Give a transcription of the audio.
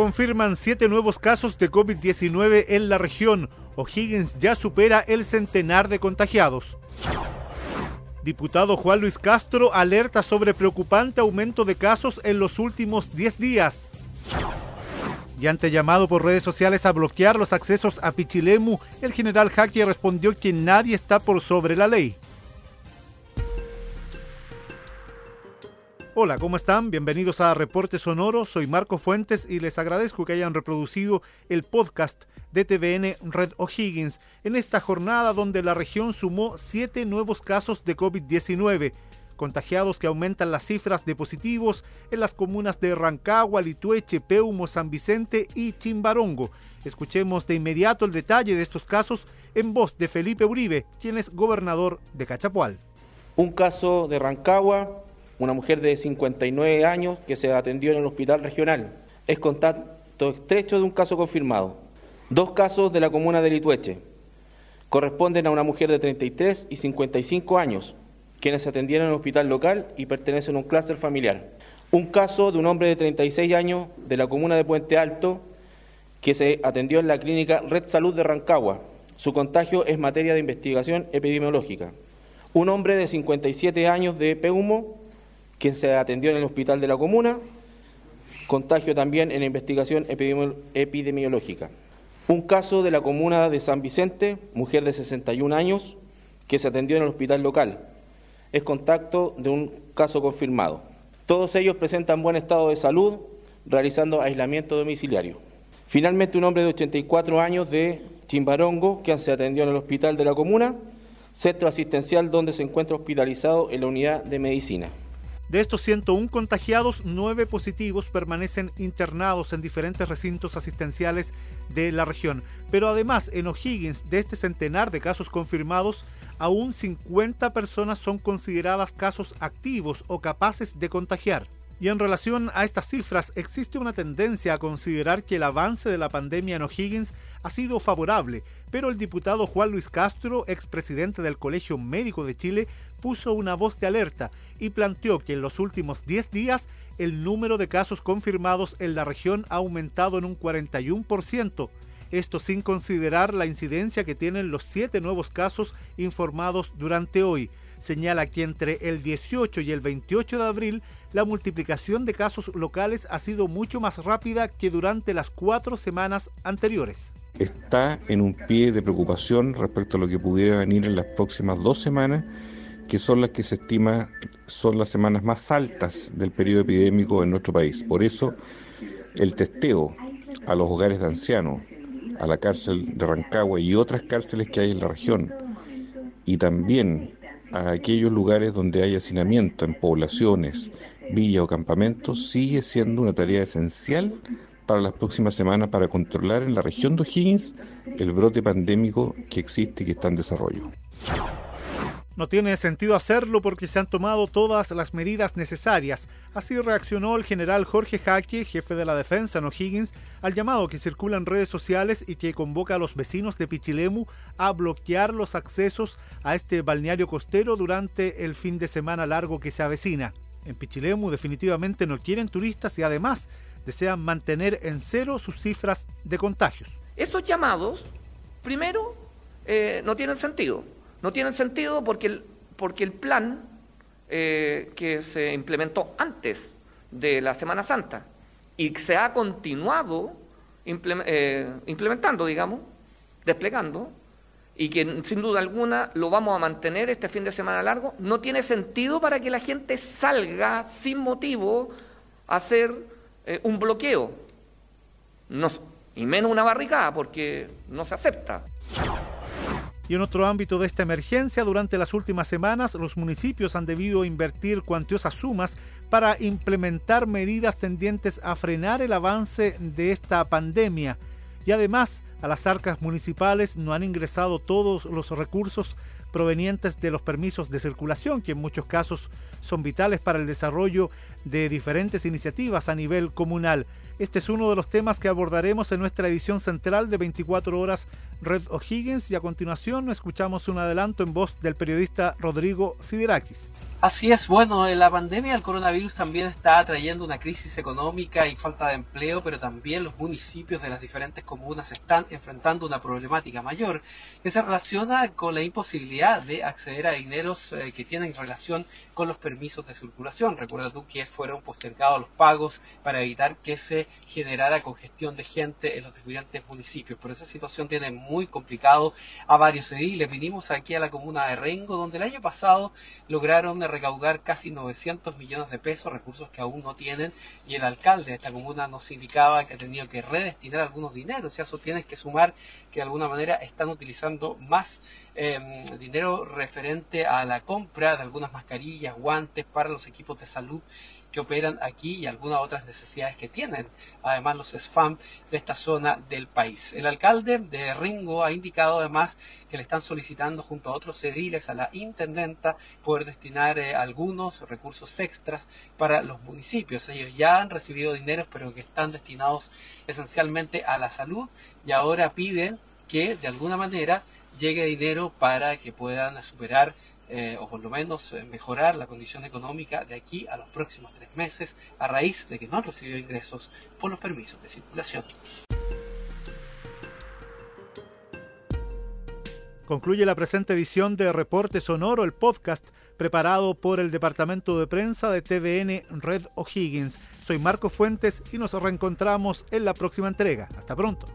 Confirman siete nuevos casos de COVID-19 en la región. O'Higgins ya supera el centenar de contagiados. Diputado Juan Luis Castro alerta sobre preocupante aumento de casos en los últimos 10 días. Y ante llamado por redes sociales a bloquear los accesos a Pichilemu, el general Jaque respondió que nadie está por sobre la ley. Hola, ¿cómo están? Bienvenidos a Reporte Sonoro. Soy Marco Fuentes y les agradezco que hayan reproducido el podcast de TVN Red O'Higgins en esta jornada donde la región sumó siete nuevos casos de COVID-19, contagiados que aumentan las cifras de positivos en las comunas de Rancagua, Litueche, Peumo, San Vicente y Chimbarongo. Escuchemos de inmediato el detalle de estos casos en voz de Felipe Uribe, quien es gobernador de Cachapual. Un caso de Rancagua una mujer de 59 años que se atendió en el hospital regional. Es contacto estrecho de un caso confirmado. Dos casos de la comuna de Litueche. Corresponden a una mujer de 33 y 55 años, quienes se atendieron en el hospital local y pertenecen a un clúster familiar. Un caso de un hombre de 36 años de la comuna de Puente Alto, que se atendió en la clínica Red Salud de Rancagua. Su contagio es materia de investigación epidemiológica. Un hombre de 57 años de Peumo, quien se atendió en el hospital de la comuna, contagio también en la investigación epidemiológica. Un caso de la comuna de San Vicente, mujer de 61 años, que se atendió en el hospital local. Es contacto de un caso confirmado. Todos ellos presentan buen estado de salud, realizando aislamiento domiciliario. Finalmente, un hombre de 84 años de Chimbarongo, que se atendió en el hospital de la comuna, centro asistencial donde se encuentra hospitalizado en la unidad de medicina. De estos 101 contagiados, 9 positivos permanecen internados en diferentes recintos asistenciales de la región. Pero además, en O'Higgins, de este centenar de casos confirmados, aún 50 personas son consideradas casos activos o capaces de contagiar. Y en relación a estas cifras, existe una tendencia a considerar que el avance de la pandemia en O'Higgins ha sido favorable, pero el diputado Juan Luis Castro, expresidente del Colegio Médico de Chile, puso una voz de alerta y planteó que en los últimos 10 días el número de casos confirmados en la región ha aumentado en un 41%, esto sin considerar la incidencia que tienen los siete nuevos casos informados durante hoy señala que entre el 18 y el 28 de abril la multiplicación de casos locales ha sido mucho más rápida que durante las cuatro semanas anteriores. Está en un pie de preocupación respecto a lo que pudiera venir en las próximas dos semanas, que son las que se estima son las semanas más altas del periodo epidémico en nuestro país. Por eso, el testeo a los hogares de ancianos, a la cárcel de Rancagua y otras cárceles que hay en la región, y también a aquellos lugares donde hay hacinamiento en poblaciones, villas o campamentos sigue siendo una tarea esencial para las próximas semanas para controlar en la región de O'Higgins el brote pandémico que existe y que está en desarrollo. No tiene sentido hacerlo porque se han tomado todas las medidas necesarias. Así reaccionó el general Jorge Jaque, jefe de la defensa en O'Higgins, al llamado que circula en redes sociales y que convoca a los vecinos de Pichilemu a bloquear los accesos a este balneario costero durante el fin de semana largo que se avecina. En Pichilemu definitivamente no quieren turistas y además desean mantener en cero sus cifras de contagios. Estos llamados, primero, eh, no tienen sentido no tienen sentido porque el, porque el plan eh, que se implementó antes de la Semana Santa y se ha continuado eh, implementando, digamos, desplegando, y que sin duda alguna lo vamos a mantener este fin de semana largo, no tiene sentido para que la gente salga sin motivo a hacer eh, un bloqueo, no, y menos una barricada, porque no se acepta. Y en otro ámbito de esta emergencia, durante las últimas semanas, los municipios han debido invertir cuantiosas sumas para implementar medidas tendientes a frenar el avance de esta pandemia. Y además, a las arcas municipales no han ingresado todos los recursos provenientes de los permisos de circulación, que en muchos casos son vitales para el desarrollo de diferentes iniciativas a nivel comunal. Este es uno de los temas que abordaremos en nuestra edición central de 24 horas Red O'Higgins y a continuación escuchamos un adelanto en voz del periodista Rodrigo Siderakis. Así es, bueno, la pandemia del coronavirus también está trayendo una crisis económica y falta de empleo, pero también los municipios de las diferentes comunas están enfrentando una problemática mayor que se relaciona con la imposibilidad de acceder a dineros eh, que tienen relación con los permisos de circulación. Recuerda tú que fueron postergados los pagos para evitar que se generara congestión de gente en los diferentes municipios. Por esa situación tiene muy complicado a varios ediles. Vinimos aquí a la comuna de Rengo, donde el año pasado lograron recaudar casi 900 millones de pesos, recursos que aún no tienen, y el alcalde de esta comuna nos indicaba que ha tenido que redestinar algunos dineros, y eso tienes que sumar que de alguna manera están utilizando más em, dinero referente a la compra de algunas mascarillas, guantes para los equipos de salud que operan aquí y algunas otras necesidades que tienen, además los SFAM de esta zona del país. El alcalde de Ringo ha indicado además que le están solicitando junto a otros ediles a la intendenta poder destinar eh, algunos recursos extras para los municipios. Ellos ya han recibido dinero pero que están destinados esencialmente a la salud y ahora piden que de alguna manera llegue dinero para que puedan superar eh, o por lo menos eh, mejorar la condición económica de aquí a los próximos tres meses a raíz de que no han recibido ingresos por los permisos de circulación. Concluye la presente edición de Reporte Sonoro, el podcast preparado por el Departamento de Prensa de TVN Red O'Higgins. Soy Marco Fuentes y nos reencontramos en la próxima entrega. Hasta pronto.